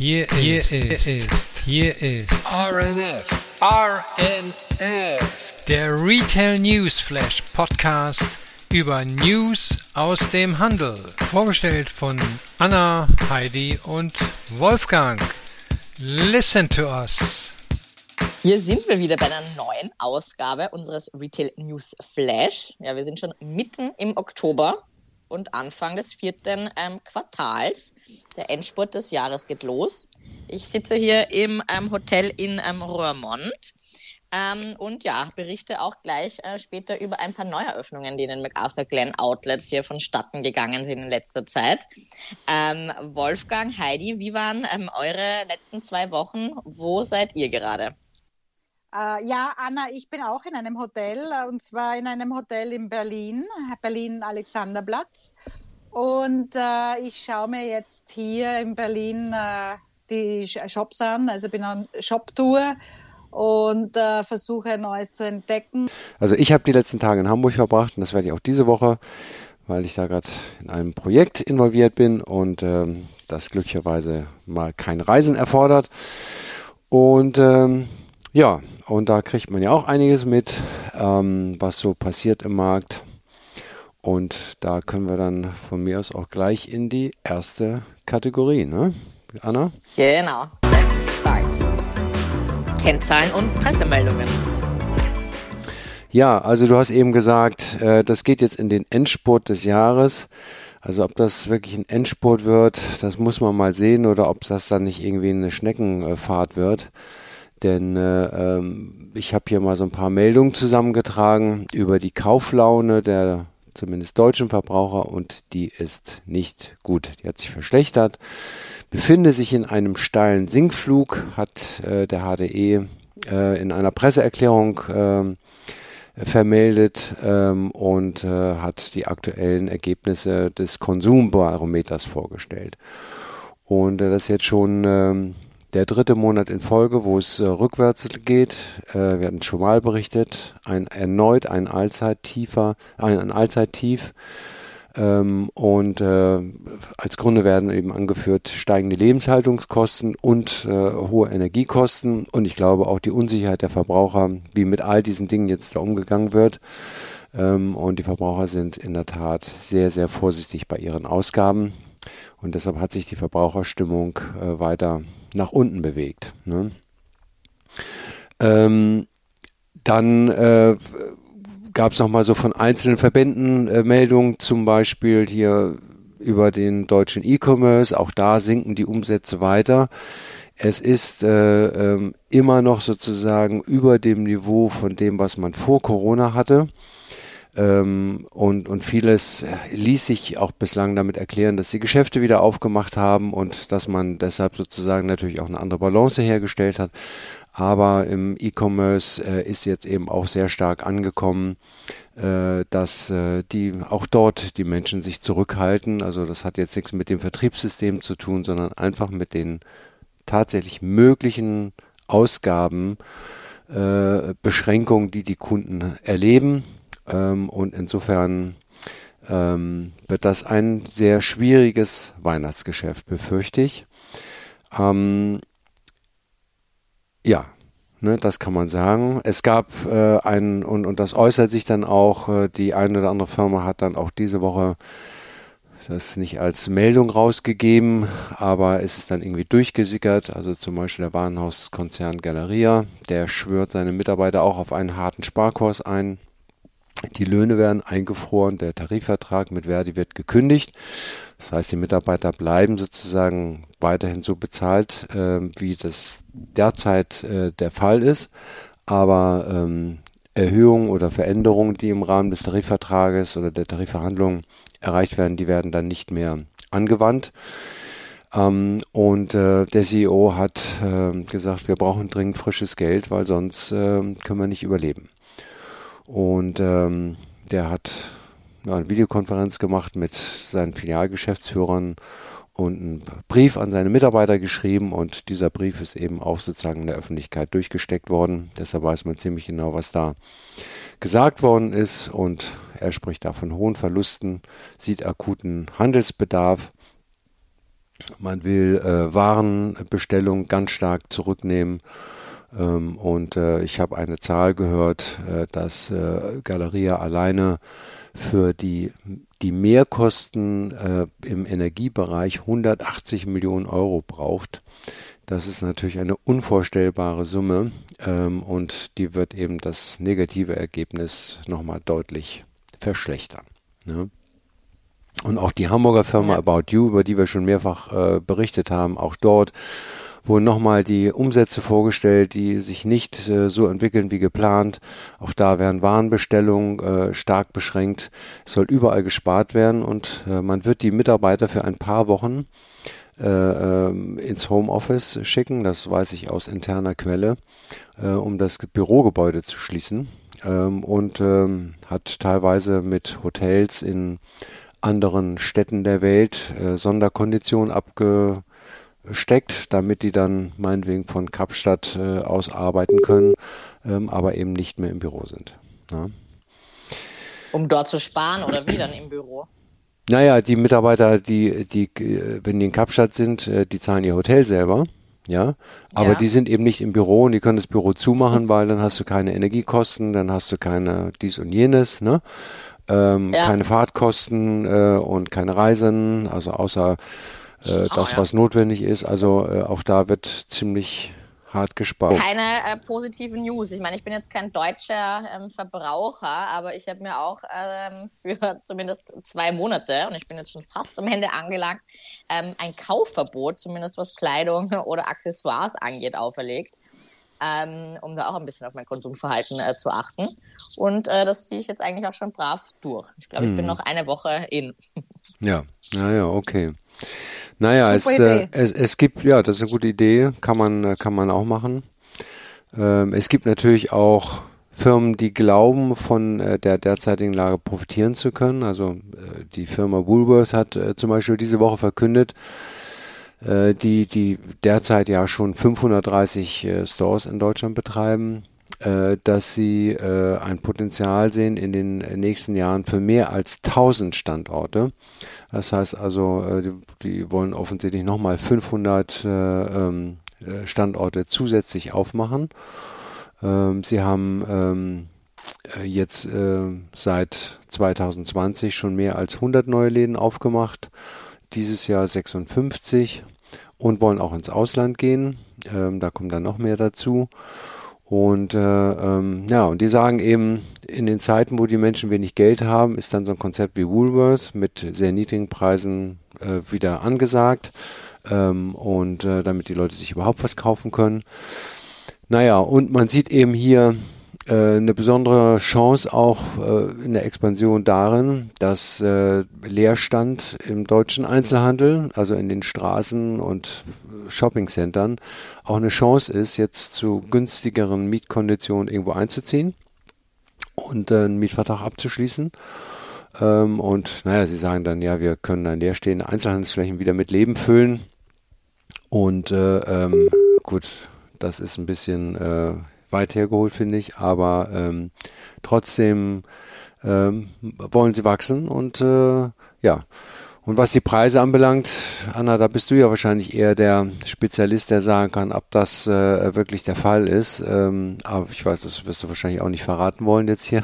Hier, hier ist, ist, hier ist RNF, RNF, der Retail News Flash Podcast über News aus dem Handel. Vorgestellt von Anna, Heidi und Wolfgang. Listen to us. Hier sind wir wieder bei einer neuen Ausgabe unseres Retail News Flash. Ja, wir sind schon mitten im Oktober und Anfang des vierten ähm, Quartals. Der Endspurt des Jahres geht los. Ich sitze hier im ähm, Hotel in ähm, Roermond ähm, und ja, berichte auch gleich äh, später über ein paar Neueröffnungen, die in den MacArthur Glen Outlets hier vonstatten gegangen sind in letzter Zeit. Ähm, Wolfgang, Heidi, wie waren ähm, eure letzten zwei Wochen? Wo seid ihr gerade? Äh, ja, Anna, ich bin auch in einem Hotel äh, und zwar in einem Hotel in Berlin, Berlin Alexanderplatz. Und äh, ich schaue mir jetzt hier in Berlin äh, die Shops an, also bin auf Shop-Tour und äh, versuche Neues zu entdecken. Also ich habe die letzten Tage in Hamburg verbracht und das werde ich auch diese Woche, weil ich da gerade in einem Projekt involviert bin und ähm, das glücklicherweise mal kein Reisen erfordert. Und ähm, ja, und da kriegt man ja auch einiges mit, ähm, was so passiert im Markt. Und da können wir dann von mir aus auch gleich in die erste Kategorie, ne? Anna? Genau. Start. Kennzahlen und Pressemeldungen. Ja, also du hast eben gesagt, äh, das geht jetzt in den Endspurt des Jahres. Also ob das wirklich ein Endspurt wird, das muss man mal sehen oder ob das dann nicht irgendwie eine Schneckenfahrt wird. Denn äh, ähm, ich habe hier mal so ein paar Meldungen zusammengetragen über die Kauflaune der zumindest deutschen Verbraucher und die ist nicht gut. Die hat sich verschlechtert, befinde sich in einem steilen Sinkflug, hat äh, der HDE äh, in einer Presseerklärung äh, vermeldet ähm, und äh, hat die aktuellen Ergebnisse des Konsumbarometers vorgestellt. Und äh, das ist jetzt schon ähm, der dritte Monat in Folge, wo es äh, rückwärts geht. Äh, wir hatten schon mal berichtet, ein erneut ein Allzeittiefer, ein, ein Allzeittief. Ähm, und äh, als Gründe werden eben angeführt steigende Lebenshaltungskosten und äh, hohe Energiekosten und ich glaube auch die Unsicherheit der Verbraucher, wie mit all diesen Dingen jetzt da umgegangen wird. Ähm, und die Verbraucher sind in der Tat sehr, sehr vorsichtig bei ihren Ausgaben. Und deshalb hat sich die Verbraucherstimmung äh, weiter nach unten bewegt. Ne? Ähm, dann äh, gab es nochmal so von einzelnen Verbänden äh, Meldungen, zum Beispiel hier über den deutschen E-Commerce. Auch da sinken die Umsätze weiter. Es ist äh, ähm, immer noch sozusagen über dem Niveau von dem, was man vor Corona hatte. Ähm, und, und vieles ließ sich auch bislang damit erklären, dass die Geschäfte wieder aufgemacht haben und dass man deshalb sozusagen natürlich auch eine andere Balance hergestellt hat. Aber im E-Commerce äh, ist jetzt eben auch sehr stark angekommen, äh, dass äh, die auch dort die Menschen sich zurückhalten. Also das hat jetzt nichts mit dem Vertriebssystem zu tun, sondern einfach mit den tatsächlich möglichen Ausgaben, äh, Beschränkungen, die die Kunden erleben ähm, und insofern ähm, wird das ein sehr schwieriges Weihnachtsgeschäft, befürchte ich. Ähm, ja, ne, das kann man sagen. Es gab äh, ein, und, und das äußert sich dann auch, äh, die eine oder andere Firma hat dann auch diese Woche das nicht als Meldung rausgegeben, aber es ist dann irgendwie durchgesickert. Also zum Beispiel der Warenhauskonzern Galeria, der schwört seine Mitarbeiter auch auf einen harten Sparkurs ein. Die Löhne werden eingefroren, der Tarifvertrag mit Verdi wird gekündigt. Das heißt, die Mitarbeiter bleiben sozusagen weiterhin so bezahlt, äh, wie das derzeit äh, der Fall ist. Aber ähm, Erhöhungen oder Veränderungen, die im Rahmen des Tarifvertrages oder der Tarifverhandlungen erreicht werden, die werden dann nicht mehr angewandt. Ähm, und äh, der CEO hat äh, gesagt, wir brauchen dringend frisches Geld, weil sonst äh, können wir nicht überleben. Und ähm, der hat eine Videokonferenz gemacht mit seinen Filialgeschäftsführern und einen Brief an seine Mitarbeiter geschrieben und dieser Brief ist eben auch sozusagen in der Öffentlichkeit durchgesteckt worden. Deshalb weiß man ziemlich genau, was da gesagt worden ist und er spricht da von hohen Verlusten, sieht akuten Handelsbedarf Man will äh, Warenbestellungen ganz stark zurücknehmen. Ähm, und äh, ich habe eine Zahl gehört, äh, dass äh, Galeria alleine für die, die Mehrkosten äh, im Energiebereich 180 Millionen Euro braucht. Das ist natürlich eine unvorstellbare Summe ähm, und die wird eben das negative Ergebnis nochmal deutlich verschlechtern. Ne? Und auch die Hamburger Firma. About You, über die wir schon mehrfach äh, berichtet haben, auch dort wurden nochmal die Umsätze vorgestellt, die sich nicht äh, so entwickeln wie geplant. Auch da werden Warenbestellungen äh, stark beschränkt. Es soll überall gespart werden und äh, man wird die Mitarbeiter für ein paar Wochen äh, ähm, ins Homeoffice schicken, das weiß ich aus interner Quelle, äh, um das Bürogebäude zu schließen. Ähm, und ähm, hat teilweise mit Hotels in anderen Städten der Welt äh, Sonderkonditionen abgesteckt, damit die dann meinetwegen von Kapstadt äh, aus arbeiten können, ähm, aber eben nicht mehr im Büro sind. Ja. Um dort zu sparen oder wie dann im Büro? Naja, die Mitarbeiter, die, die, wenn die in Kapstadt sind, äh, die zahlen ihr Hotel selber. Ja, aber ja. die sind eben nicht im Büro und die können das Büro zumachen, weil dann hast du keine Energiekosten, dann hast du keine dies und jenes, ne? ähm, ja. keine Fahrtkosten äh, und keine Reisen, also außer äh, das, ja. was notwendig ist. Also äh, auch da wird ziemlich hart gespart. Keine äh, positiven News. Ich meine, ich bin jetzt kein deutscher ähm, Verbraucher, aber ich habe mir auch ähm, für zumindest zwei Monate, und ich bin jetzt schon fast am Ende angelangt, ähm, ein Kaufverbot, zumindest was Kleidung oder Accessoires angeht, auferlegt ähm, um da auch ein bisschen auf mein Konsumverhalten äh, zu achten. Und äh, das ziehe ich jetzt eigentlich auch schon brav durch. Ich glaube, ich bin mhm. noch eine Woche in. Ja, naja, okay. Naja, es, äh, es, es gibt, ja, das ist eine gute Idee, kann man, äh, kann man auch machen. Ähm, es gibt natürlich auch Firmen, die glauben, von äh, der derzeitigen Lage profitieren zu können. Also äh, die Firma Woolworth hat zum Beispiel diese Woche verkündet, äh, die, die derzeit ja schon 530 äh, Stores in Deutschland betreiben, äh, dass sie äh, ein Potenzial sehen in den nächsten Jahren für mehr als 1000 Standorte. Das heißt also, äh, die, die wollen offensichtlich nochmal 500 äh, ähm, Standorte zusätzlich aufmachen. Ähm, sie haben ähm, jetzt seit 2020 schon mehr als 100 neue Läden aufgemacht dieses Jahr 56 und wollen auch ins Ausland gehen. Ähm, da kommen dann noch mehr dazu. Und äh, ähm, ja, und die sagen eben, in den Zeiten, wo die Menschen wenig Geld haben, ist dann so ein Konzept wie Woolworth mit sehr niedrigen Preisen äh, wieder angesagt. Ähm, und äh, damit die Leute sich überhaupt was kaufen können. Naja, und man sieht eben hier eine besondere Chance auch äh, in der Expansion darin, dass äh, Leerstand im deutschen Einzelhandel, also in den Straßen und Shoppingcentern, auch eine Chance ist, jetzt zu günstigeren Mietkonditionen irgendwo einzuziehen und einen Mietvertrag abzuschließen. Ähm, und naja, sie sagen dann, ja, wir können dann leerstehende Einzelhandelsflächen wieder mit Leben füllen. Und äh, ähm, gut, das ist ein bisschen äh, weit hergeholt, finde ich, aber ähm, trotzdem ähm, wollen sie wachsen und äh, ja. Und was die Preise anbelangt, Anna, da bist du ja wahrscheinlich eher der Spezialist, der sagen kann, ob das äh, wirklich der Fall ist. Ähm, aber ich weiß, das wirst du wahrscheinlich auch nicht verraten wollen jetzt hier.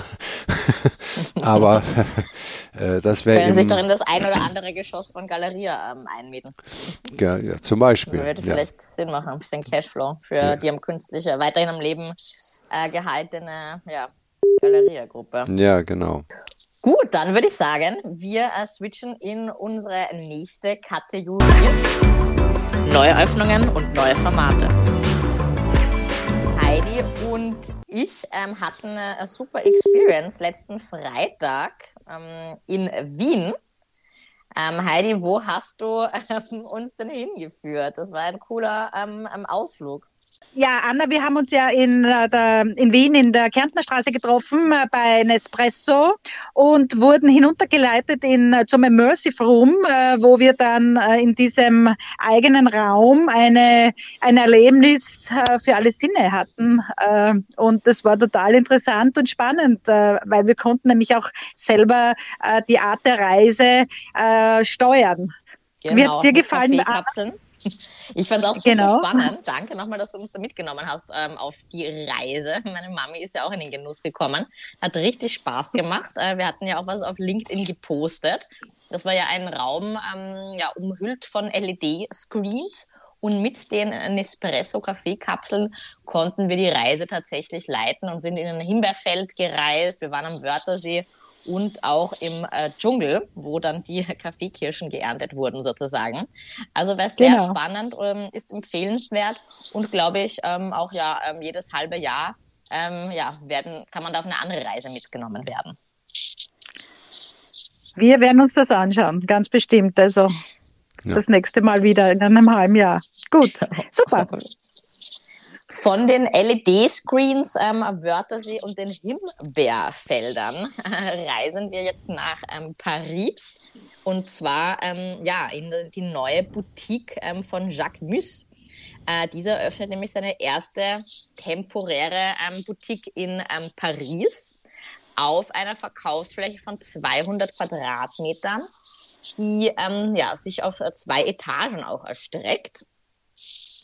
aber äh, das wäre. Können sich doch in das ein oder andere Geschoss von Galeria ähm, einmieten. Ja, ja, zum Beispiel. Das würde vielleicht ja. Sinn machen, ein bisschen Cashflow für ja. die am künstliche, weiterhin am Leben äh, gehaltene ja, Galeria-Gruppe. Ja, genau. Gut, dann würde ich sagen, wir äh, switchen in unsere nächste Kategorie. Neue Öffnungen und neue Formate. Heidi und ich ähm, hatten eine super Experience letzten Freitag ähm, in Wien. Ähm, Heidi, wo hast du ähm, uns denn hingeführt? Das war ein cooler ähm, ähm, Ausflug. Ja, Anna, wir haben uns ja in, äh, der, in Wien in der Kärntnerstraße getroffen äh, bei Nespresso und wurden hinuntergeleitet in, äh, zum Immersive Room, wo wir dann in diesem eigenen Raum eine, ein Erlebnis für alle Sinne hatten. Und das war total interessant und spannend, weil wir konnten nämlich auch selber die Art der Reise steuern. Genau, Wird dir gefallen? Kaffeekapseln. Ich fand es auch super genau. spannend. Danke nochmal, dass du uns da mitgenommen hast ähm, auf die Reise. Meine Mami ist ja auch in den Genuss gekommen. Hat richtig Spaß gemacht. Äh, wir hatten ja auch was auf LinkedIn gepostet. Das war ja ein Raum ähm, ja, umhüllt von LED-Screens. Und mit den Nespresso-Kaffeekapseln konnten wir die Reise tatsächlich leiten und sind in ein Himbeerfeld gereist. Wir waren am Wörthersee und auch im äh, Dschungel, wo dann die Kaffeekirschen geerntet wurden sozusagen. Also wäre sehr genau. spannend, ähm, ist empfehlenswert und glaube ich ähm, auch ja ähm, jedes halbe Jahr ähm, ja, werden, kann man da auf eine andere Reise mitgenommen werden. Wir werden uns das anschauen, ganz bestimmt. Also ja. das nächste Mal wieder in einem halben Jahr. Gut, super. Von den LED-Screens am ähm, Wörthersee und den Himbeerfeldern reisen wir jetzt nach ähm, Paris und zwar ähm, ja, in die neue Boutique ähm, von Jacques Mus. Äh, dieser eröffnet nämlich seine erste temporäre ähm, Boutique in ähm, Paris auf einer Verkaufsfläche von 200 Quadratmetern, die ja, sich auf äh, zwei Etagen auch erstreckt.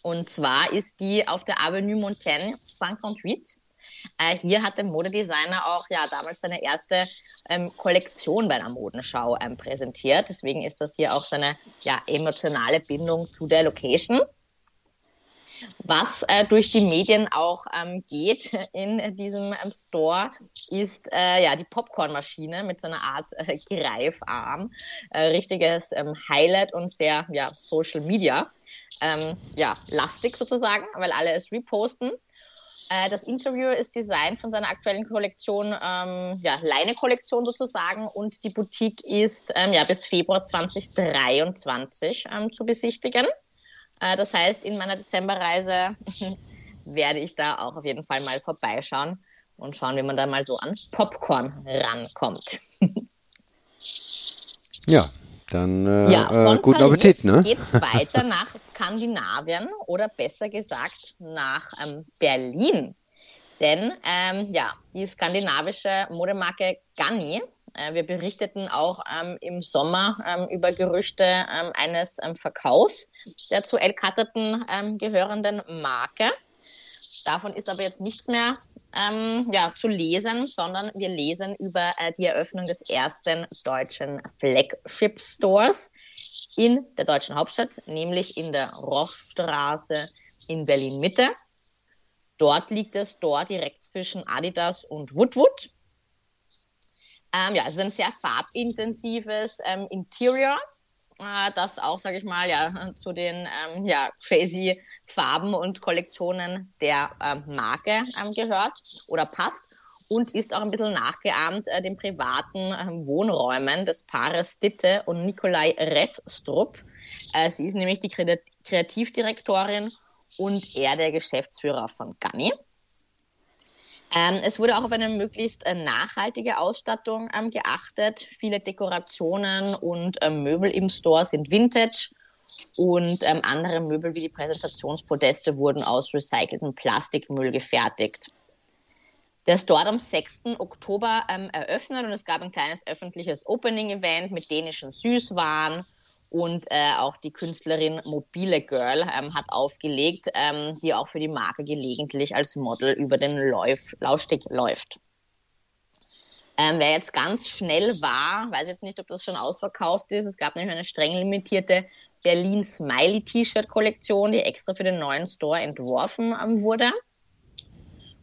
Und zwar ist die auf der Avenue Montaigne 58. Äh, hier hat der Modedesigner auch ja damals seine erste ähm, Kollektion bei einer Modenschau ähm, präsentiert. Deswegen ist das hier auch seine ja, emotionale Bindung zu der Location. Was äh, durch die Medien auch ähm, geht in diesem ähm, Store, ist äh, ja die Popcornmaschine mit so einer Art äh, Greifarm. Äh, richtiges ähm, Highlight und sehr ja, Social Media ähm, ja, lastig sozusagen, weil alle es reposten. Äh, das Interview ist designt von seiner aktuellen Kollektion, ähm, ja, Leine-Kollektion sozusagen und die Boutique ist ähm, ja, bis Februar 2023 ähm, zu besichtigen. Äh, das heißt, in meiner Dezemberreise werde ich da auch auf jeden Fall mal vorbeischauen und schauen, wie man da mal so an Popcorn rankommt. ja, dann äh, ja, äh, guten Paris Appetit, ne? geht's weiter nach Skandinavien oder besser gesagt nach ähm, Berlin. Denn ähm, ja, die skandinavische Modemarke Ganni wir berichteten auch ähm, im Sommer ähm, über Gerüchte ähm, eines ähm, Verkaufs der zu El Catterton ähm, gehörenden Marke. Davon ist aber jetzt nichts mehr ähm, ja, zu lesen, sondern wir lesen über äh, die Eröffnung des ersten deutschen Flagship Stores in der deutschen Hauptstadt, nämlich in der Rochstraße in Berlin Mitte. Dort liegt es dort direkt zwischen Adidas und Woodwood. Ähm, ja, es ist ein sehr farbintensives ähm, Interior, äh, das auch, sage ich mal, ja, zu den ähm, ja, crazy Farben und Kollektionen der ähm, Marke ähm, gehört oder passt und ist auch ein bisschen nachgeahmt äh, den privaten äh, Wohnräumen des Paares Ditte und Nikolai Refstrup. Äh, sie ist nämlich die Kreativdirektorin und er der Geschäftsführer von Ganni. Ähm, es wurde auch auf eine möglichst äh, nachhaltige Ausstattung ähm, geachtet. Viele Dekorationen und ähm, Möbel im Store sind Vintage und ähm, andere Möbel wie die Präsentationspodeste wurden aus recyceltem Plastikmüll gefertigt. Der Store am 6. Oktober ähm, eröffnet und es gab ein kleines öffentliches Opening-Event mit dänischen Süßwaren und äh, auch die Künstlerin Mobile Girl ähm, hat aufgelegt, ähm, die auch für die Marke gelegentlich als Model über den Lauf, Laufsteg läuft. Ähm, wer jetzt ganz schnell war, weiß jetzt nicht, ob das schon ausverkauft ist. Es gab nämlich eine streng limitierte Berlin Smiley T-Shirt Kollektion, die extra für den neuen Store entworfen ähm, wurde.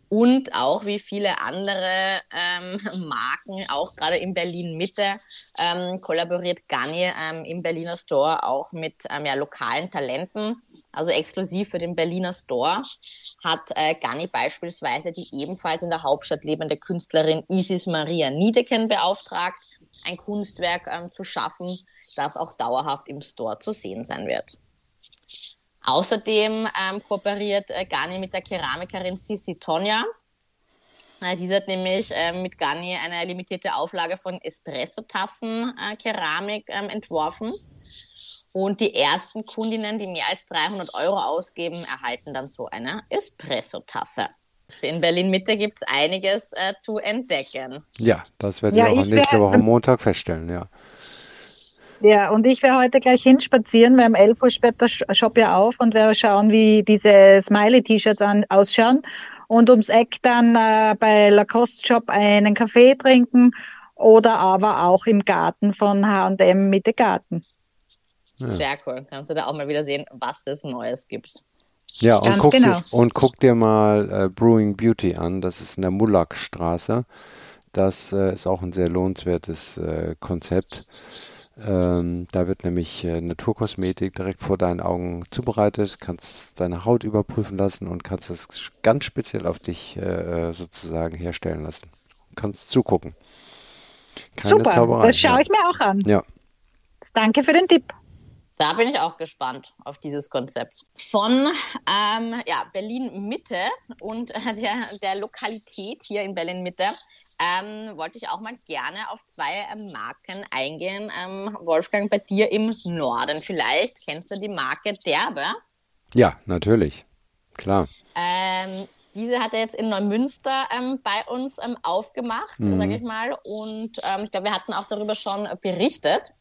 Und auch wie viele andere ähm, Marken, auch gerade in Berlin Mitte, ähm, kollaboriert Garnier ähm, im Berliner Store auch mit ähm, ja, lokalen Talenten. Also exklusiv für den Berliner Store hat äh, Garnier beispielsweise die ebenfalls in der Hauptstadt lebende Künstlerin Isis Maria Niedeken beauftragt, ein Kunstwerk ähm, zu schaffen, das auch dauerhaft im Store zu sehen sein wird. Außerdem ähm, kooperiert äh, Gani mit der Keramikerin Sissi Tonja. Äh, diese hat nämlich äh, mit Gani eine limitierte Auflage von Espresso-Tassen äh, Keramik ähm, entworfen. Und die ersten Kundinnen, die mehr als 300 Euro ausgeben, erhalten dann so eine Espresso-Tasse. In Berlin Mitte gibt es einiges äh, zu entdecken. Ja, das werden ja, wir auch nächste Woche Montag feststellen, ja. Ja, und ich werde heute gleich hinspazieren, weil um 11 Uhr später Shop ja auf und werde schauen, wie diese Smiley-T-Shirts ausschauen. Und ums Eck dann äh, bei Lacoste Shop einen Kaffee trinken oder aber auch im Garten von H&M Mitte Garten. Ja. Sehr cool. Kannst du da auch mal wieder sehen, was es Neues gibt. Ja, und guck, genau. dir, und guck dir mal äh, Brewing Beauty an. Das ist in der Mullackstraße. Das äh, ist auch ein sehr lohnenswertes äh, Konzept. Ähm, da wird nämlich äh, Naturkosmetik direkt vor deinen Augen zubereitet, kannst deine Haut überprüfen lassen und kannst es ganz speziell auf dich äh, sozusagen herstellen lassen. Kannst zugucken. Keine Super, Zauberei, das schaue ja. ich mir auch an. Ja. Danke für den Tipp. Da bin ich auch gespannt auf dieses Konzept. Von ähm, ja, Berlin Mitte und äh, der, der Lokalität hier in Berlin Mitte ähm, wollte ich auch mal gerne auf zwei ähm, Marken eingehen. Ähm, Wolfgang, bei dir im Norden vielleicht. Kennst du die Marke Derbe? Ja, natürlich. Klar. Ähm, diese hat er jetzt in Neumünster ähm, bei uns aufgemacht, mhm. sage ich mal. Und ich glaube, wir hatten auch darüber schon berichtet.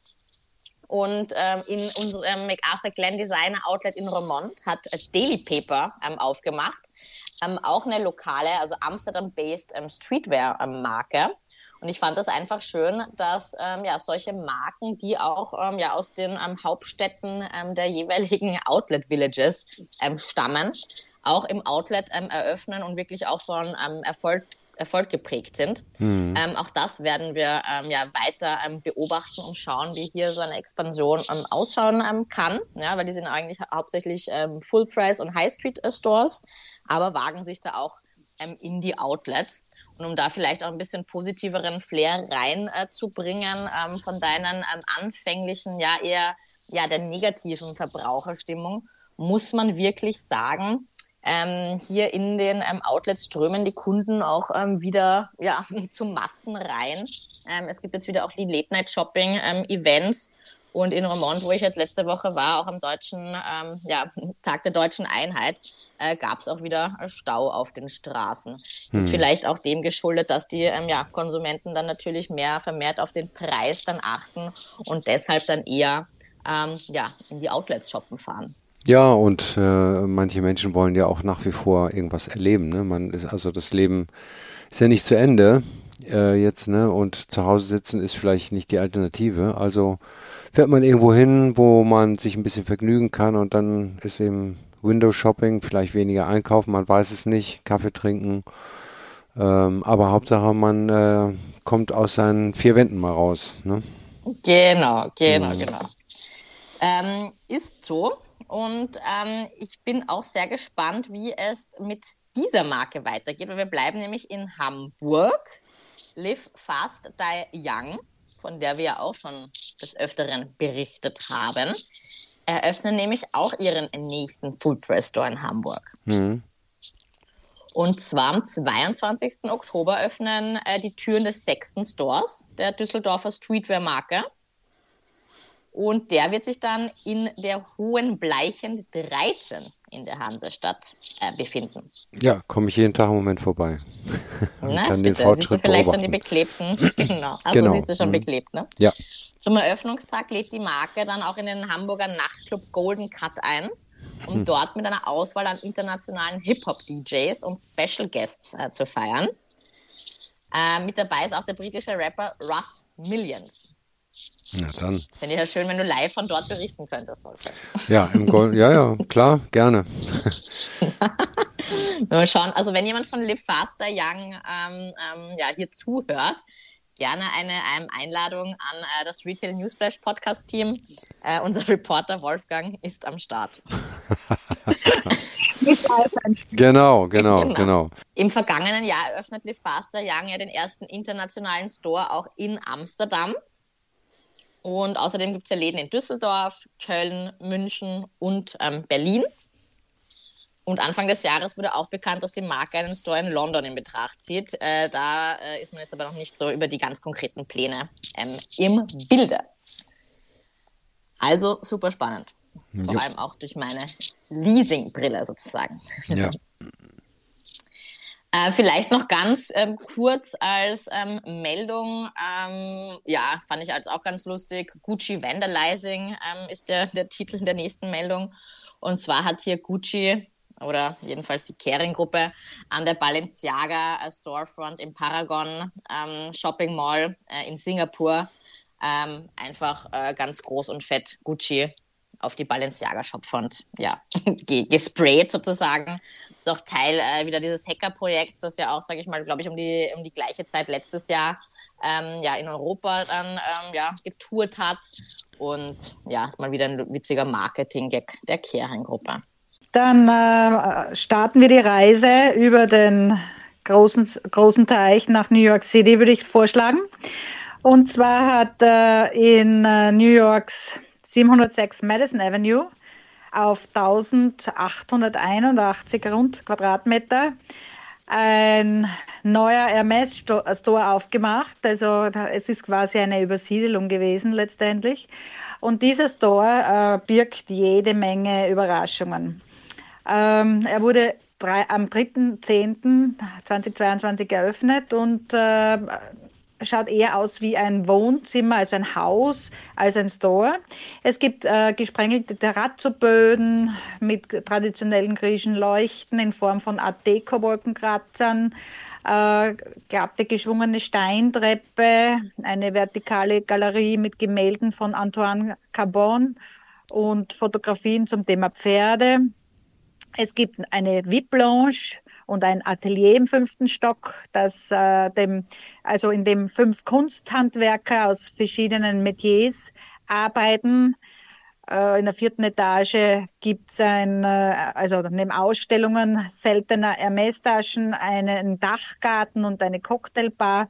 Und ähm, in unserem MacArthur Glen Designer Outlet in Romont hat Daily Paper ähm, aufgemacht ähm, auch eine lokale, also Amsterdam-based ähm, Streetwear-Marke. Und ich fand das einfach schön, dass ähm, ja solche Marken, die auch ähm, ja aus den ähm, Hauptstädten ähm, der jeweiligen Outlet Villages ähm, stammen, auch im Outlet ähm, eröffnen und wirklich auch von ähm, Erfolg Erfolg geprägt sind. Mhm. Ähm, auch das werden wir ähm, ja weiter ähm, beobachten und schauen, wie hier so eine Expansion ähm, ausschauen ähm, kann. Ja, weil die sind eigentlich hauptsächlich ähm, Full Price und High Street Stores, aber wagen sich da auch in die Outlets. Und um da vielleicht auch ein bisschen positiveren Flair reinzubringen äh, von deinen anfänglichen, ja eher ja der negativen Verbraucherstimmung, muss man wirklich sagen, ähm, hier in den ähm, Outlets strömen die Kunden auch ähm, wieder ja, zu Massen rein. Ähm, es gibt jetzt wieder auch die Late-Night-Shopping-Events. Ähm, und in Romont, wo ich jetzt letzte Woche war, auch am deutschen ähm, ja, Tag der deutschen Einheit, äh, gab es auch wieder Stau auf den Straßen. Hm. Ist vielleicht auch dem geschuldet, dass die ja, Konsumenten dann natürlich mehr vermehrt auf den Preis dann achten und deshalb dann eher ja, in die Outlets shoppen fahren. Ja, und äh, manche Menschen wollen ja auch nach wie vor irgendwas erleben. Ne? Man ist, also das Leben ist ja nicht zu Ende äh, jetzt, ne? Und zu Hause sitzen ist vielleicht nicht die Alternative. Also fährt man irgendwo hin, wo man sich ein bisschen vergnügen kann und dann ist eben Window Shopping, vielleicht weniger einkaufen, man weiß es nicht, Kaffee trinken. Ähm, aber Hauptsache, man äh, kommt aus seinen vier Wänden mal raus. Ne? Genau, genau, mhm. genau. Ähm, ist so. Und ähm, ich bin auch sehr gespannt, wie es mit dieser Marke weitergeht, weil wir bleiben nämlich in Hamburg. Live Fast, Die Young, von der wir ja auch schon des Öfteren berichtet haben, eröffnen nämlich auch ihren nächsten Food Press Store in Hamburg. Mhm. Und zwar am 22. Oktober öffnen äh, die Türen des sechsten Stores der Düsseldorfer Streetwear-Marke. Und der wird sich dann in der Hohen Bleichen 13 in der Hansestadt äh, befinden. Ja, komme ich jeden Tag im Moment vorbei. Und Na, kann bitte. den Fortschritt siehst du vielleicht beobachten. schon die beklebten. genau. Also genau. siehst du schon mhm. beklebt, ne? Ja. Zum Eröffnungstag lädt die Marke dann auch in den Hamburger Nachtclub Golden Cut ein, um hm. dort mit einer Auswahl an internationalen Hip-Hop-DJs und Special Guests äh, zu feiern. Äh, mit dabei ist auch der britische Rapper Russ Millions. Na dann. Finde ich ja schön, wenn du live von dort berichten könntest, Wolfgang. Ja, im Gold, ja, ja, klar, gerne. Mal schauen, also wenn jemand von Live Faster Young ähm, ähm, ja, hier zuhört, gerne eine ähm, Einladung an äh, das Retail Newsflash Podcast Team. Äh, unser Reporter Wolfgang ist am Start. genau, genau, genau, genau. Im vergangenen Jahr eröffnet Live Faster Young ja den ersten internationalen Store auch in Amsterdam. Und außerdem gibt es ja Läden in Düsseldorf, Köln, München und ähm, Berlin. Und Anfang des Jahres wurde auch bekannt, dass die Marke einen Store in London in Betracht zieht. Äh, da äh, ist man jetzt aber noch nicht so über die ganz konkreten Pläne ähm, im Bilde. Also super spannend. Vor ja. allem auch durch meine Leasing-Brille sozusagen. Ja. Äh, vielleicht noch ganz ähm, kurz als ähm, Meldung, ähm, ja, fand ich als auch ganz lustig. Gucci Vandalizing ähm, ist der, der Titel der nächsten Meldung. Und zwar hat hier Gucci oder jedenfalls die Kering-Gruppe an der Balenciaga äh, Storefront im Paragon ähm, Shopping Mall äh, in Singapur ähm, einfach äh, ganz groß und fett Gucci auf die Balenciaga Shopfront ja, gesprayt sozusagen. Ist auch Teil äh, wieder dieses Hacker-Projekts, das ja auch, sage ich mal, glaube ich, um die, um die gleiche Zeit letztes Jahr ähm, ja, in Europa dann ähm, ja, getourt hat. Und ja, ist mal wieder ein witziger Marketing-Gag der Kering-Gruppe. Dann äh, starten wir die Reise über den großen, großen Teich nach New York City, würde ich vorschlagen. Und zwar hat äh, in äh, New Yorks 706 Madison Avenue auf 1881 rund Quadratmeter ein neuer Hermes-Store aufgemacht. Also es ist quasi eine Übersiedelung gewesen letztendlich. Und dieser Store äh, birgt jede Menge Überraschungen. Ähm, er wurde drei, am 3.10.2022 eröffnet und äh, schaut eher aus wie ein Wohnzimmer, also ein Haus, als ein Store. Es gibt äh, gesprengelte Terrazzoböden mit traditionellen griechischen Leuchten in Form von Art Deco-Wolkenkratzern, äh, glatte geschwungene Steintreppe, eine vertikale Galerie mit Gemälden von Antoine Carbon und Fotografien zum Thema Pferde. Es gibt eine VIP-Lounge und ein Atelier im fünften Stock, das äh, dem, also in dem fünf Kunsthandwerker aus verschiedenen Metiers arbeiten. Äh, in der vierten Etage gibt es ein, äh, also neben Ausstellungen seltener Hermes-Taschen, einen Dachgarten und eine Cocktailbar.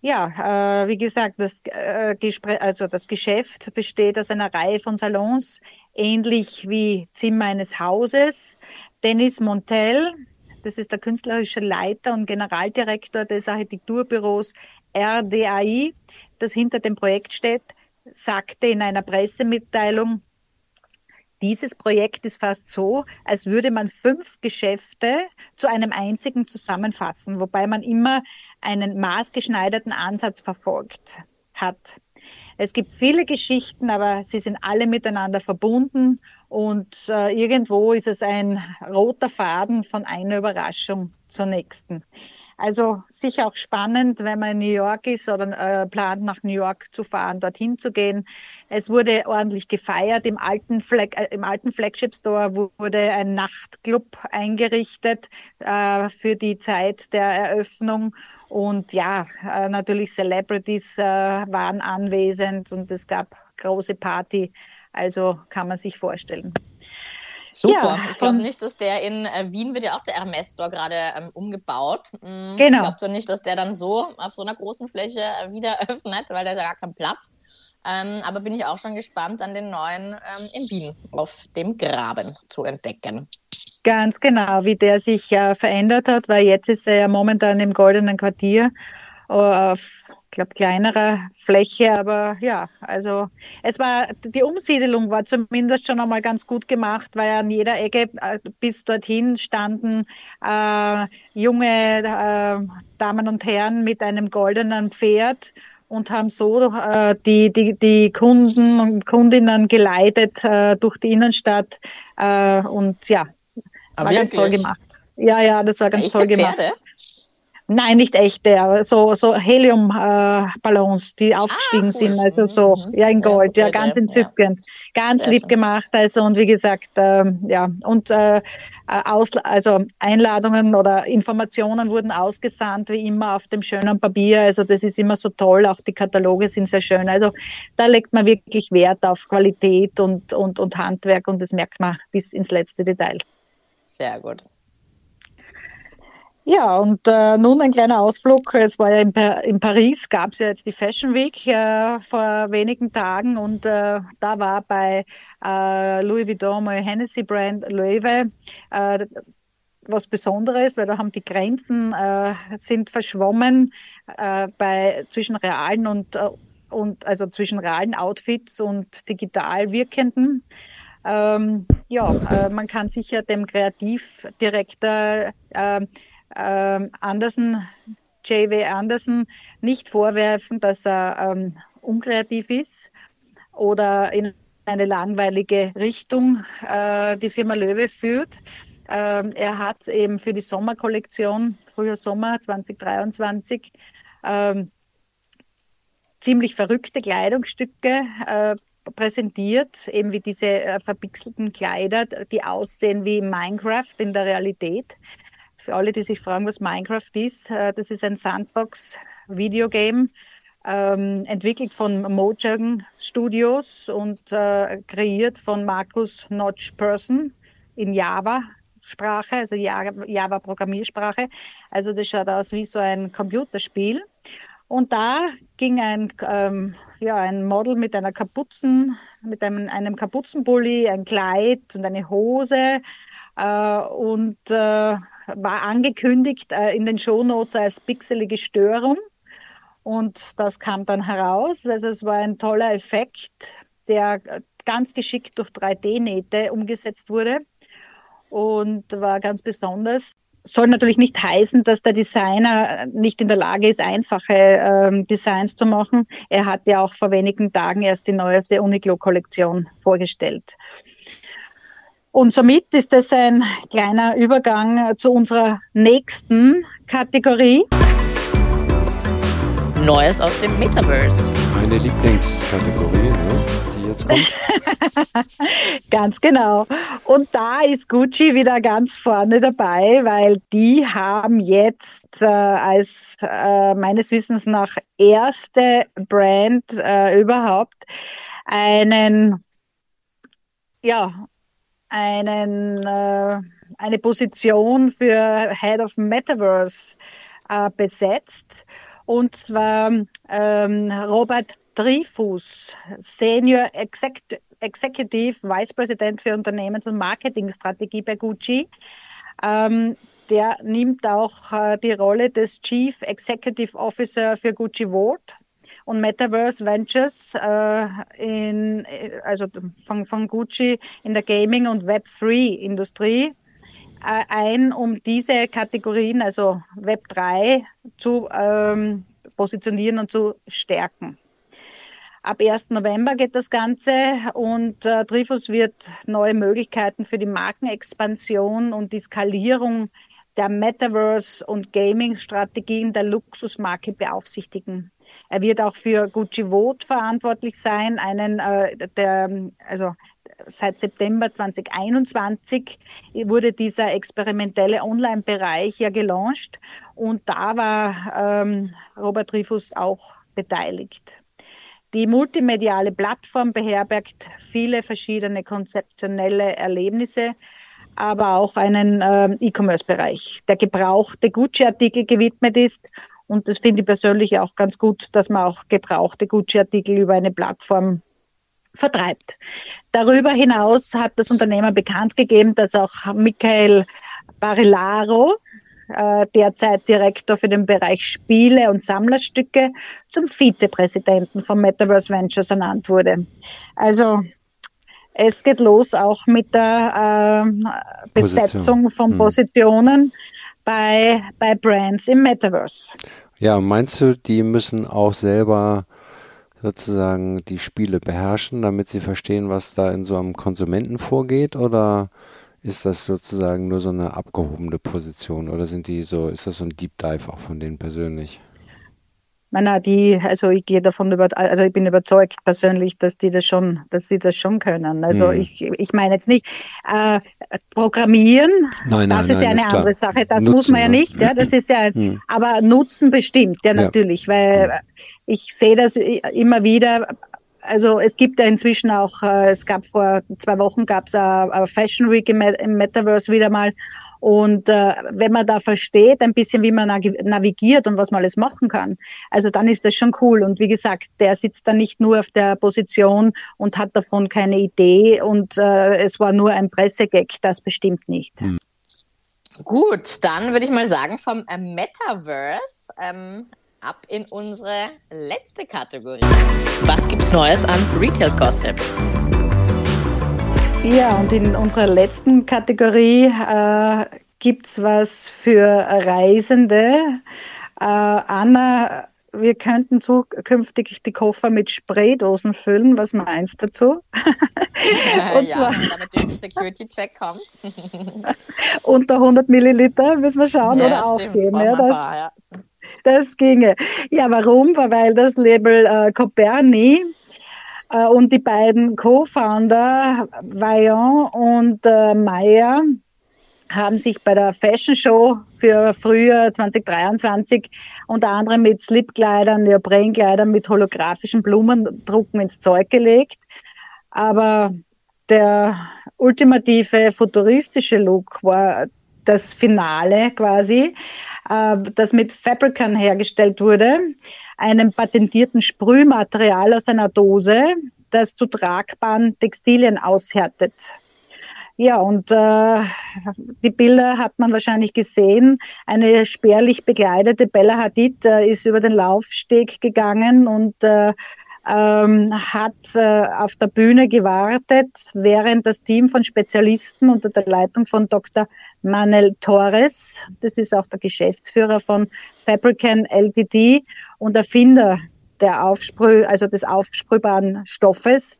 Ja, äh, wie gesagt, das, äh, also das Geschäft besteht aus einer Reihe von Salons, ähnlich wie Zimmer eines Hauses. Denis Montel, das ist der künstlerische Leiter und Generaldirektor des Architekturbüros RDAI, das hinter dem Projekt steht, sagte in einer Pressemitteilung, dieses Projekt ist fast so, als würde man fünf Geschäfte zu einem einzigen zusammenfassen, wobei man immer einen maßgeschneiderten Ansatz verfolgt hat. Es gibt viele Geschichten, aber sie sind alle miteinander verbunden und äh, irgendwo ist es ein roter Faden von einer Überraschung zur nächsten. Also sicher auch spannend, wenn man in New York ist oder äh, plant, nach New York zu fahren, dorthin zu gehen. Es wurde ordentlich gefeiert. Im alten, Flag, äh, im alten Flagship Store wurde ein Nachtclub eingerichtet äh, für die Zeit der Eröffnung. Und ja, äh, natürlich Celebrities äh, waren anwesend und es gab große Party. Also kann man sich vorstellen. Super. Ja, ich glaube nicht, dass der in äh, Wien wird ja auch der Hermes Store gerade ähm, umgebaut. Mhm. Genau. Ich glaube so nicht, dass der dann so auf so einer großen Fläche äh, wieder öffnet, weil da ist ja gar kein Platz. Ähm, aber bin ich auch schon gespannt, an den neuen ähm, in Wien auf dem Graben zu entdecken. Ganz genau, wie der sich äh, verändert hat, weil jetzt ist er ja momentan im Goldenen Quartier äh, auf, glaube kleinerer Fläche, aber ja, also es war die Umsiedelung war zumindest schon einmal ganz gut gemacht, weil an jeder Ecke äh, bis dorthin standen äh, junge äh, Damen und Herren mit einem goldenen Pferd und haben so äh, die, die, die Kunden und Kundinnen geleitet äh, durch die Innenstadt äh, und ja, aber war wirklich? ganz toll gemacht. Ja, ja, das war ganz Echte toll gemacht. Pferde? Nein, nicht echte, aber so, so Heliumballons, äh, die ah, aufgestiegen ah, cool. sind, also so, mhm. ja, in Gold, ja, ja ganz entzückend, ja. ganz Sehr lieb schön. gemacht, also, und wie gesagt, ähm, ja, und, äh, aus, also Einladungen oder Informationen wurden ausgesandt, wie immer auf dem schönen Papier, also das ist immer so toll, auch die Kataloge sind sehr schön, also da legt man wirklich Wert auf Qualität und, und, und Handwerk und das merkt man bis ins letzte Detail. Sehr gut. Ja, und äh, nun ein kleiner Ausflug. Es war ja in, pa in Paris, gab es ja jetzt die Fashion Week äh, vor wenigen Tagen und äh, da war bei äh, Louis Vuitton, mein Hennessy Brand Loewe, äh, was Besonderes, weil da haben die Grenzen äh, sind verschwommen äh, bei zwischen realen und äh, und also zwischen realen Outfits und digital wirkenden. Ähm, ja, äh, man kann sicher dem Kreativdirektor ähm, Anderson, J.W. Anderson, nicht vorwerfen, dass er ähm, unkreativ ist oder in eine langweilige Richtung äh, die Firma Löwe führt. Ähm, er hat eben für die Sommerkollektion, früher Sommer 2023, ähm, ziemlich verrückte Kleidungsstücke äh, präsentiert, eben wie diese äh, verpixelten Kleider, die aussehen wie Minecraft in der Realität. Für alle, die sich fragen, was Minecraft ist, äh, das ist ein Sandbox-Videogame, ähm, entwickelt von Mojang Studios und äh, kreiert von Markus Notch Person in Java. Sprache, also Java Programmiersprache. Also das schaut aus wie so ein Computerspiel. Und da ging ein, ähm, ja, ein Model mit einer Kapuzen, mit einem, einem Kapuzenpulli, ein Kleid und eine Hose und äh, war angekündigt äh, in den Shownotes als pixelige Störung. Und das kam dann heraus. Also es war ein toller Effekt, der ganz geschickt durch 3D-Nähte umgesetzt wurde und war ganz besonders soll natürlich nicht heißen, dass der Designer nicht in der Lage ist, einfache ähm, Designs zu machen. Er hat ja auch vor wenigen Tagen erst die neueste Uniqlo-Kollektion vorgestellt. Und somit ist das ein kleiner Übergang zu unserer nächsten Kategorie. Neues aus dem Metaverse. Meine Lieblingskategorie. Ne? jetzt kommt. ganz genau. Und da ist Gucci wieder ganz vorne dabei, weil die haben jetzt äh, als äh, meines Wissens nach erste Brand äh, überhaupt einen, ja, einen, äh, eine Position für Head of Metaverse äh, besetzt. Und zwar ähm, Robert Dreyfus, Senior Executive Vice President für Unternehmens- und Marketingstrategie bei Gucci. Ähm, der nimmt auch äh, die Rolle des Chief Executive Officer für Gucci Vault und Metaverse Ventures äh, in, also von, von Gucci in der Gaming- und Web3-Industrie äh, ein, um diese Kategorien, also Web3, zu ähm, positionieren und zu stärken. Ab 1. November geht das Ganze und äh, Trifus wird neue Möglichkeiten für die Markenexpansion und die Skalierung der Metaverse- und Gaming-Strategien der Luxusmarke beaufsichtigen. Er wird auch für Gucci Vote verantwortlich sein, einen äh, der, also seit September 2021 wurde dieser experimentelle Online-Bereich ja gelauncht und da war ähm, Robert Dreyfus auch beteiligt. Die multimediale Plattform beherbergt viele verschiedene konzeptionelle Erlebnisse, aber auch einen äh, E-Commerce-Bereich, der gebrauchte Gucci-Artikel gewidmet ist. Und das finde ich persönlich auch ganz gut, dass man auch gebrauchte Gucci-Artikel über eine Plattform vertreibt. Darüber hinaus hat das Unternehmen bekannt gegeben, dass auch Michael Barilaro, äh, derzeit Direktor für den Bereich Spiele und Sammlerstücke, zum Vizepräsidenten von Metaverse Ventures ernannt wurde. Also es geht los auch mit der äh, Besetzung Position. von hm. Bei, bei Brands im Metaverse. Ja, meinst du, die müssen auch selber sozusagen die Spiele beherrschen, damit sie verstehen, was da in so einem Konsumenten vorgeht? Oder ist das sozusagen nur so eine abgehobene Position oder sind die so, ist das so ein Deep Dive auch von denen persönlich? Nein, die, also ich gehe davon über, also ich bin überzeugt persönlich, dass die das schon, dass sie das schon können. Also hm. ich, ich meine jetzt nicht äh, programmieren, nein, nein, das ist nein, ja eine andere klar. Sache. Das nutzen, muss man ja nicht, ja, das ist ja, hm. aber nutzen bestimmt, ja natürlich, ja. weil hm. ich sehe das immer wieder also es gibt ja inzwischen auch, äh, es gab vor zwei Wochen gab es eine Fashion Week im, Metaverse wieder mal. Und äh, wenn man da versteht, ein bisschen, wie man navigiert und was man alles machen kann, also dann ist das schon cool. Und wie gesagt, der sitzt da nicht nur auf der Position und hat davon keine Idee und äh, es war nur ein Pressegag, das bestimmt nicht. Mhm. Gut, dann würde ich mal sagen, vom äh, Metaverse ähm, ab in unsere letzte Kategorie. Was gibt's Neues an Retail Gossip? Ja, und in unserer letzten Kategorie äh, gibt es was für Reisende. Äh, Anna, wir könnten zukünftig die Koffer mit Spraydosen füllen. Was meinst du dazu? Äh, und ja, zwar, damit der Security-Check kommt. unter 100 Milliliter müssen wir schauen ja, oder aufgeben. Ja, das, paar, ja. das ginge. Ja, warum? Weil das Label äh, Coperni und die beiden Co-Founder, Vaillant und äh, Meyer, haben sich bei der Fashion Show für Frühjahr 2023 unter anderem mit Slipkleidern, Neoprenkleidern mit holographischen Blumendrucken ins Zeug gelegt. Aber der ultimative futuristische Look war das Finale quasi, äh, das mit Fabrican hergestellt wurde, einem patentierten Sprühmaterial aus einer Dose, das zu tragbaren Textilien aushärtet. Ja, und äh, die Bilder hat man wahrscheinlich gesehen. Eine spärlich bekleidete Bella Hadid äh, ist über den Laufsteg gegangen und äh, ähm, hat äh, auf der Bühne gewartet, während das Team von Spezialisten unter der Leitung von Dr. Manel Torres, das ist auch der Geschäftsführer von Fabrican LTD und Erfinder der Aufsprüh, also des aufsprühbaren Stoffes,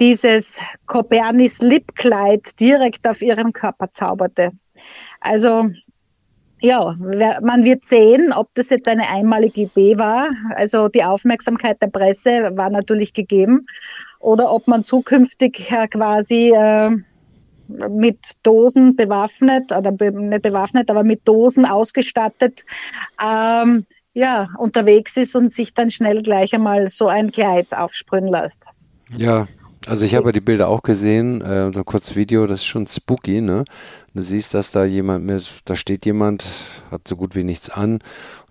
dieses Copernis Lipkleid direkt auf ihren Körper zauberte. Also ja, man wird sehen, ob das jetzt eine einmalige Idee war. Also die Aufmerksamkeit der Presse war natürlich gegeben. Oder ob man zukünftig quasi äh, mit Dosen bewaffnet, oder nicht bewaffnet, aber mit Dosen ausgestattet, ähm, ja, unterwegs ist und sich dann schnell gleich einmal so ein Kleid aufsprühen lässt. Ja, also ich habe die Bilder auch gesehen, äh, so kurz Video, das ist schon spooky, ne? Du siehst, dass da jemand mit, da steht jemand, hat so gut wie nichts an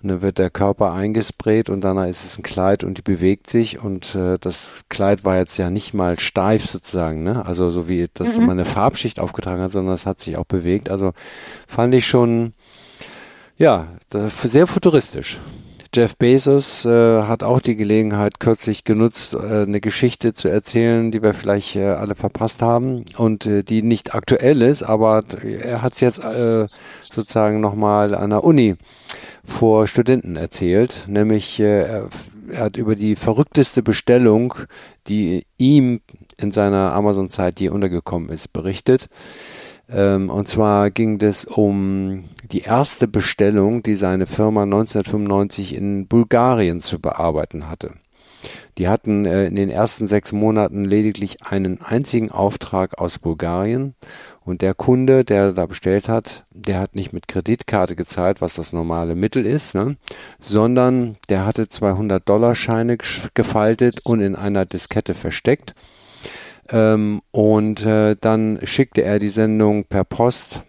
und dann wird der Körper eingesprayt und dann ist es ein Kleid und die bewegt sich und äh, das Kleid war jetzt ja nicht mal steif sozusagen, ne? Also so wie, dass mhm. man eine Farbschicht aufgetragen hat, sondern es hat sich auch bewegt. Also fand ich schon, ja, sehr futuristisch. Jeff Bezos äh, hat auch die Gelegenheit kürzlich genutzt, äh, eine Geschichte zu erzählen, die wir vielleicht äh, alle verpasst haben und äh, die nicht aktuell ist, aber er hat es jetzt äh, sozusagen nochmal an der Uni vor Studenten erzählt, nämlich äh, er, er hat über die verrückteste Bestellung, die ihm in seiner Amazon-Zeit je untergekommen ist, berichtet. Ähm, und zwar ging es um die erste Bestellung, die seine Firma 1995 in Bulgarien zu bearbeiten hatte. Die hatten äh, in den ersten sechs Monaten lediglich einen einzigen Auftrag aus Bulgarien und der Kunde, der da bestellt hat, der hat nicht mit Kreditkarte gezahlt, was das normale Mittel ist, ne, sondern der hatte 200 Dollar Scheine gefaltet und in einer Diskette versteckt ähm, und äh, dann schickte er die Sendung per Post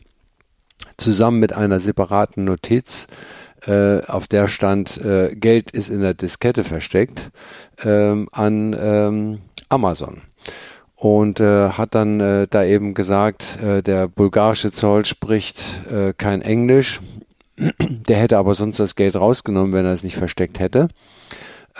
zusammen mit einer separaten Notiz, äh, auf der stand, äh, Geld ist in der Diskette versteckt, ähm, an ähm, Amazon. Und äh, hat dann äh, da eben gesagt, äh, der bulgarische Zoll spricht kein Englisch. Der hätte aber sonst das Geld rausgenommen, wenn er es nicht versteckt hätte.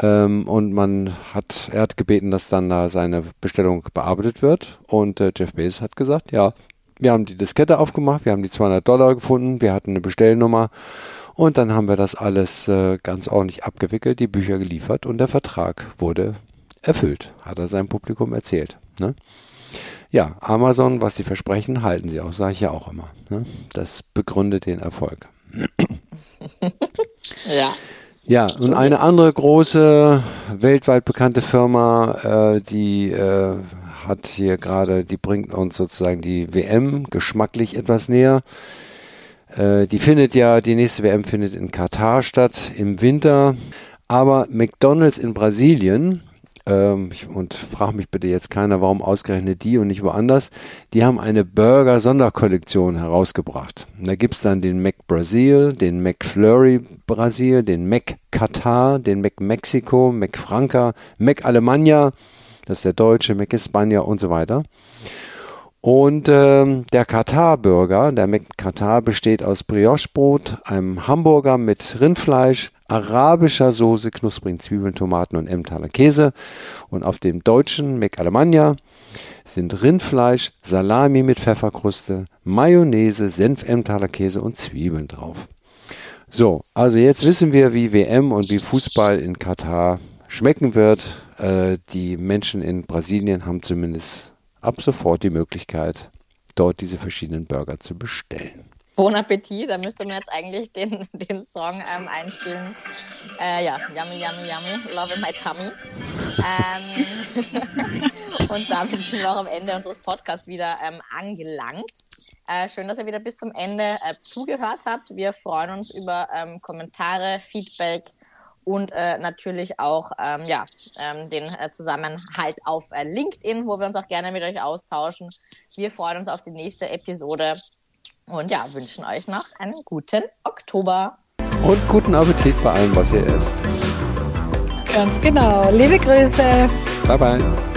Ähm, und man hat, er hat gebeten, dass dann da seine Bestellung bearbeitet wird. Und äh, Jeff Bezos hat gesagt, ja, wir haben die Diskette aufgemacht, wir haben die 200 Dollar gefunden, wir hatten eine Bestellnummer und dann haben wir das alles äh, ganz ordentlich abgewickelt, die Bücher geliefert und der Vertrag wurde erfüllt, hat er seinem Publikum erzählt. Ne? Ja, Amazon, was sie versprechen, halten sie auch, sage ich ja auch immer. Ne? Das begründet den Erfolg. ja. Ja, und eine andere große, weltweit bekannte Firma, äh, die äh, hat hier gerade, die bringt uns sozusagen die WM geschmacklich etwas näher. Äh, die findet ja, die nächste WM findet in Katar statt im Winter. Aber McDonald's in Brasilien ähm, ich, und frag mich bitte jetzt keiner, warum ausgerechnet die und nicht woanders, die haben eine Burger-Sonderkollektion herausgebracht. Und da gibt's dann den Mac Brasil, den McFlurry Brasil, den Mac Qatar, den Mac Mexico, Mac Franca, Mac Alemania, das ist der deutsche, Mac España und so weiter. Und ähm, der Katar-Burger, der Katar besteht aus Brioche-Brot, einem Hamburger mit Rindfleisch, arabischer Soße, knusprigen Zwiebeln, Tomaten und Emmentaler Käse. Und auf dem deutschen Mac Alemannia sind Rindfleisch, Salami mit Pfefferkruste, Mayonnaise, Senf, Emmentaler Käse und Zwiebeln drauf. So, also jetzt wissen wir, wie WM und wie Fußball in Katar schmecken wird. Äh, die Menschen in Brasilien haben zumindest ab sofort die Möglichkeit, dort diese verschiedenen Burger zu bestellen. Bon Appetit, da müsste man jetzt eigentlich den, den Song ähm, einspielen. Äh, ja, yummy, yummy, yummy, love in my tummy. Ähm, und damit sind wir auch am Ende unseres Podcasts wieder ähm, angelangt. Äh, schön, dass ihr wieder bis zum Ende äh, zugehört habt. Wir freuen uns über ähm, Kommentare, Feedback und äh, natürlich auch ähm, ja, ähm, den äh, Zusammenhalt auf äh, LinkedIn, wo wir uns auch gerne mit euch austauschen. Wir freuen uns auf die nächste Episode und ja, wünschen euch noch einen guten Oktober. Und guten Appetit bei allem, was ihr esst. Ganz genau. Liebe Grüße. Bye bye.